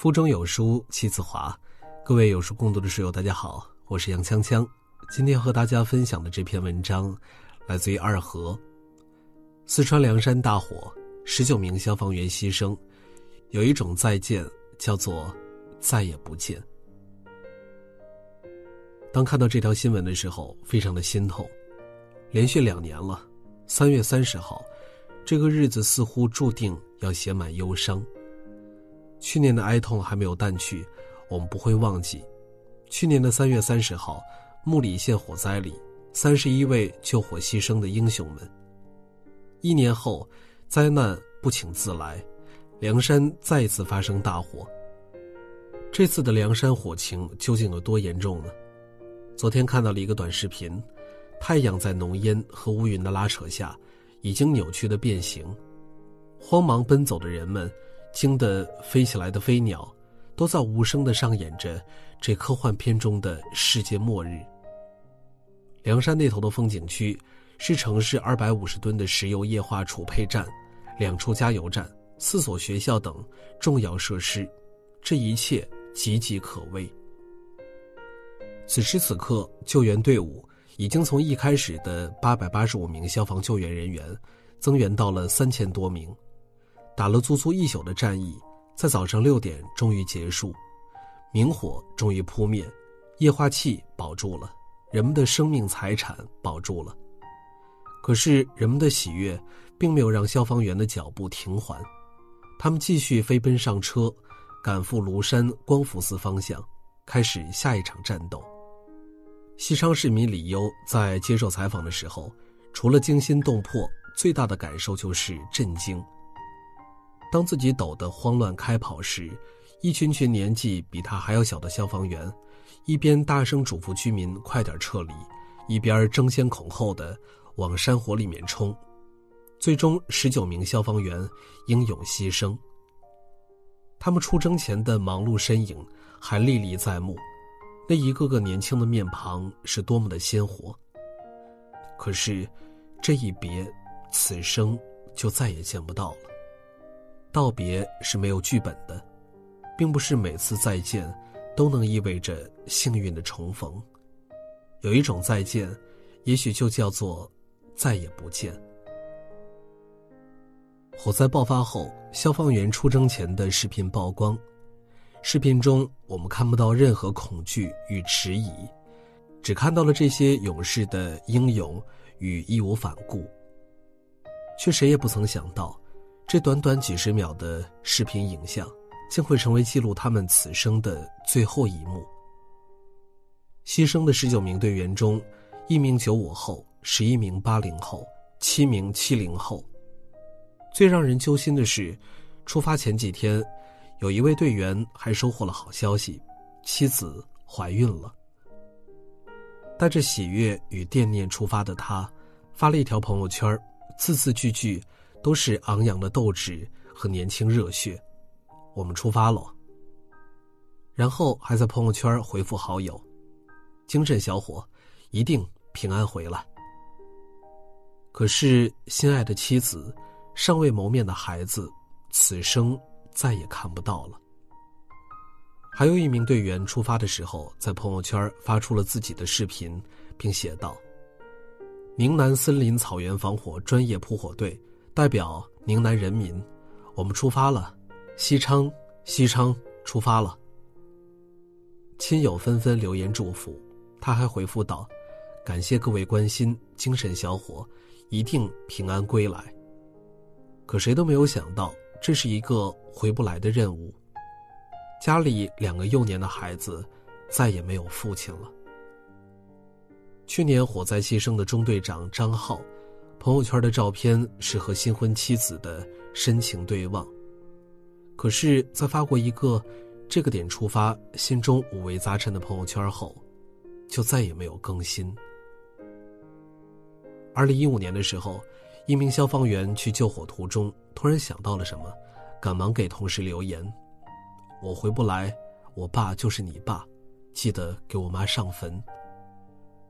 腹中有书气自华，各位有书共读的书友，大家好，我是杨锵锵。今天和大家分享的这篇文章，来自于二河。四川凉山大火，十九名消防员牺牲，有一种再见叫做再也不见。当看到这条新闻的时候，非常的心痛。连续两年了，三月三十号，这个日子似乎注定要写满忧伤。去年的哀痛还没有淡去，我们不会忘记。去年的三月三十号，木里县火灾里，三十一位救火牺牲的英雄们。一年后，灾难不请自来，凉山再次发生大火。这次的凉山火情究竟有多严重呢？昨天看到了一个短视频，太阳在浓烟和乌云的拉扯下，已经扭曲的变形，慌忙奔走的人们。惊得飞起来的飞鸟，都在无声的上演着这科幻片中的世界末日。梁山那头的风景区，是城市二百五十吨的石油液化储配站、两处加油站、四所学校等重要设施，这一切岌岌可危。此时此刻，救援队伍已经从一开始的八百八十五名消防救援人员，增援到了三千多名。打了足足一宿的战役，在早上六点终于结束，明火终于扑灭，液化气保住了，人们的生命财产保住了。可是人们的喜悦，并没有让消防员的脚步停缓，他们继续飞奔上车，赶赴庐山光福寺方向，开始下一场战斗。西昌市民李优在接受采访的时候，除了惊心动魄，最大的感受就是震惊。当自己抖得慌乱开跑时，一群群年纪比他还要小的消防员，一边大声嘱咐居民快点撤离，一边争先恐后的往山火里面冲。最终，十九名消防员英勇牺牲。他们出征前的忙碌身影还历历在目，那一个个年轻的面庞是多么的鲜活。可是，这一别，此生就再也见不到了。道别是没有剧本的，并不是每次再见都能意味着幸运的重逢。有一种再见，也许就叫做再也不见。火灾爆发后，消防员出征前的视频曝光，视频中我们看不到任何恐惧与迟疑，只看到了这些勇士的英勇与义无反顾。却谁也不曾想到。这短短几十秒的视频影像，将会成为记录他们此生的最后一幕。牺牲的十九名队员中，一名九五后，十一名八零后，七名七零后。最让人揪心的是，出发前几天，有一位队员还收获了好消息，妻子怀孕了。带着喜悦与惦念出发的他，发了一条朋友圈，字字句句。都是昂扬的斗志和年轻热血，我们出发了。然后还在朋友圈回复好友：“精神小伙，一定平安回来。”可是心爱的妻子，尚未谋面的孩子，此生再也看不到了。还有一名队员出发的时候，在朋友圈发出了自己的视频，并写道：“宁南森林草原防火专业扑火队。”代表宁南人民，我们出发了，西昌，西昌出发了。亲友纷纷留言祝福，他还回复道：“感谢各位关心，精神小伙一定平安归来。”可谁都没有想到，这是一个回不来的任务。家里两个幼年的孩子，再也没有父亲了。去年火灾牺牲的中队长张浩。朋友圈的照片是和新婚妻子的深情对望，可是，在发过一个这个点出发，心中五味杂陈的朋友圈后，就再也没有更新。二零一五年的时候，一名消防员去救火途中，突然想到了什么，赶忙给同事留言：“我回不来，我爸就是你爸，记得给我妈上坟。”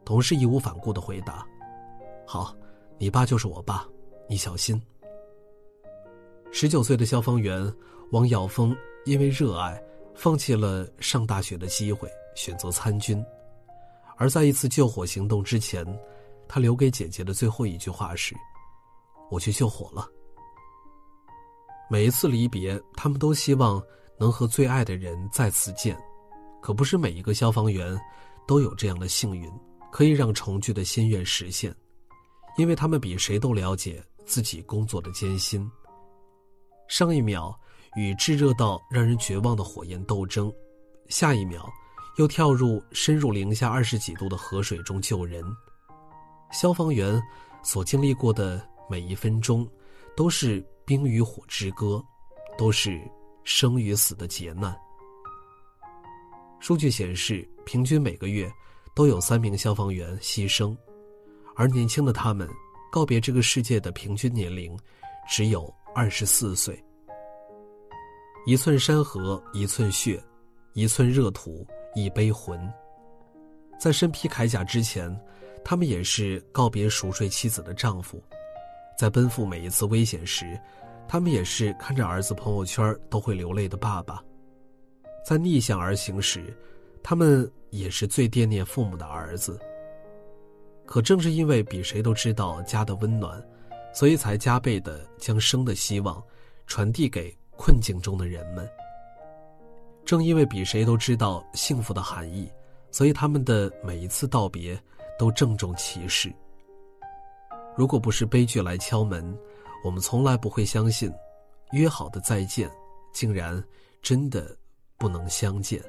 同事义无反顾的回答：“好。”你爸就是我爸，你小心。十九岁的消防员王耀峰因为热爱，放弃了上大学的机会，选择参军。而在一次救火行动之前，他留给姐姐的最后一句话是：“我去救火了。”每一次离别，他们都希望能和最爱的人再次见，可不是每一个消防员都有这样的幸运，可以让重聚的心愿实现，因为他们比谁都了解自己工作的艰辛。上一秒与炙热到让人绝望的火焰斗争，下一秒。又跳入深入零下二十几度的河水中救人，消防员所经历过的每一分钟，都是冰与火之歌，都是生与死的劫难。数据显示，平均每个月都有三名消防员牺牲，而年轻的他们告别这个世界的平均年龄只有二十四岁。一寸山河一寸血，一寸热土。一杯魂，在身披铠甲之前，他们也是告别熟睡妻子的丈夫；在奔赴每一次危险时，他们也是看着儿子朋友圈都会流泪的爸爸；在逆向而行时，他们也是最惦念父母的儿子。可正是因为比谁都知道家的温暖，所以才加倍的将生的希望传递给困境中的人们。正因为比谁都知道幸福的含义，所以他们的每一次道别都郑重其事。如果不是悲剧来敲门，我们从来不会相信，约好的再见，竟然真的不能相见。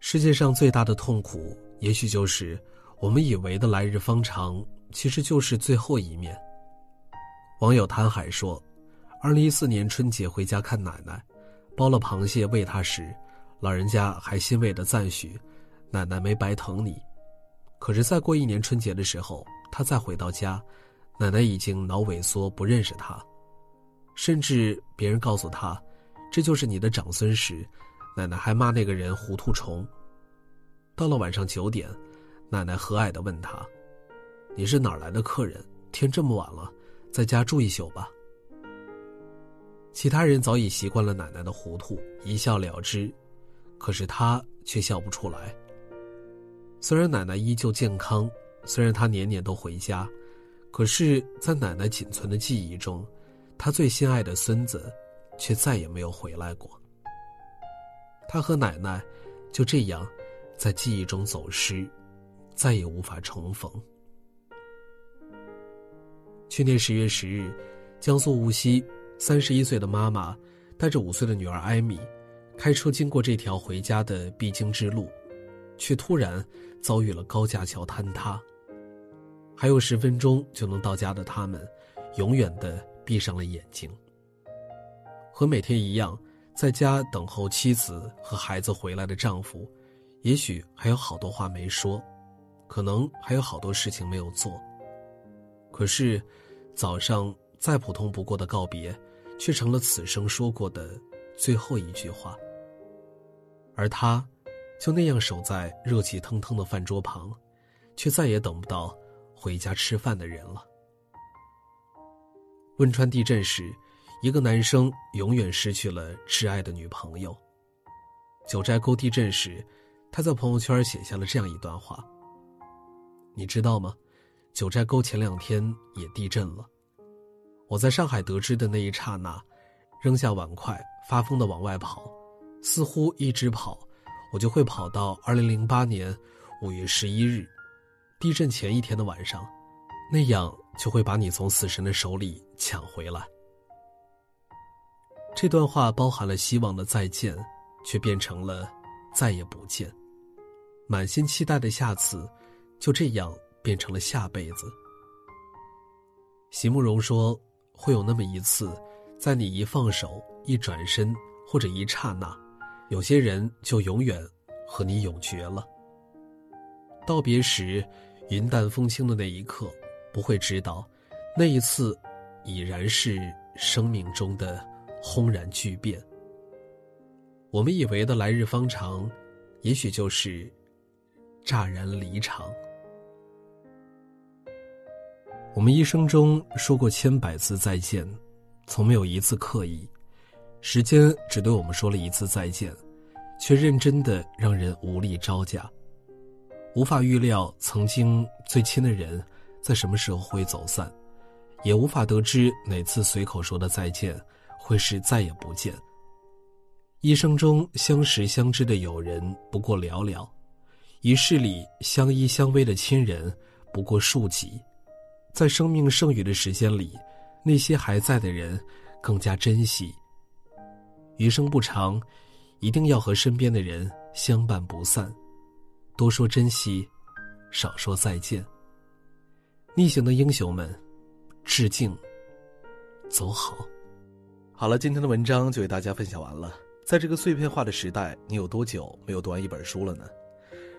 世界上最大的痛苦，也许就是我们以为的来日方长，其实就是最后一面。网友谭海说：“二零一四年春节回家看奶奶。”包了螃蟹喂她时，老人家还欣慰的赞许：“奶奶没白疼你。”可是再过一年春节的时候，他再回到家，奶奶已经脑萎缩，不认识他，甚至别人告诉他：“这就是你的长孙时，奶奶还骂那个人糊涂虫。”到了晚上九点，奶奶和蔼的问他：“你是哪来的客人？天这么晚了，在家住一宿吧。”其他人早已习惯了奶奶的糊涂，一笑了之，可是他却笑不出来。虽然奶奶依旧健康，虽然他年年都回家，可是，在奶奶仅存的记忆中，他最心爱的孙子，却再也没有回来过。他和奶奶就这样，在记忆中走失，再也无法重逢。去年十月十日，江苏无锡。三十一岁的妈妈带着五岁的女儿艾米，开车经过这条回家的必经之路，却突然遭遇了高架桥坍塌。还有十分钟就能到家的他们，永远的闭上了眼睛。和每天一样，在家等候妻子和孩子回来的丈夫，也许还有好多话没说，可能还有好多事情没有做。可是，早上再普通不过的告别。却成了此生说过的最后一句话。而他，就那样守在热气腾腾的饭桌旁，却再也等不到回家吃饭的人了。汶川地震时，一个男生永远失去了挚爱的女朋友。九寨沟地震时，他在朋友圈写下了这样一段话：“你知道吗？九寨沟前两天也地震了。”我在上海得知的那一刹那，扔下碗筷，发疯的往外跑，似乎一直跑，我就会跑到二零零八年五月十一日，地震前一天的晚上，那样就会把你从死神的手里抢回来。这段话包含了希望的再见，却变成了再也不见，满心期待的下次，就这样变成了下辈子。席慕容说。会有那么一次，在你一放手、一转身或者一刹那，有些人就永远和你永绝了。道别时，云淡风轻的那一刻，不会知道，那一次已然是生命中的轰然巨变。我们以为的来日方长，也许就是乍然离场。我们一生中说过千百次再见，从没有一次刻意。时间只对我们说了一次再见，却认真的让人无力招架。无法预料曾经最亲的人在什么时候会走散，也无法得知哪次随口说的再见会是再也不见。一生中相识相知的友人不过寥寥，一世里相依相偎的亲人不过数几，在生命剩余的时间里，那些还在的人更加珍惜。余生不长，一定要和身边的人相伴不散，多说珍惜，少说再见。逆行的英雄们，致敬，走好。好了，今天的文章就为大家分享完了。在这个碎片化的时代，你有多久没有读完一本书了呢？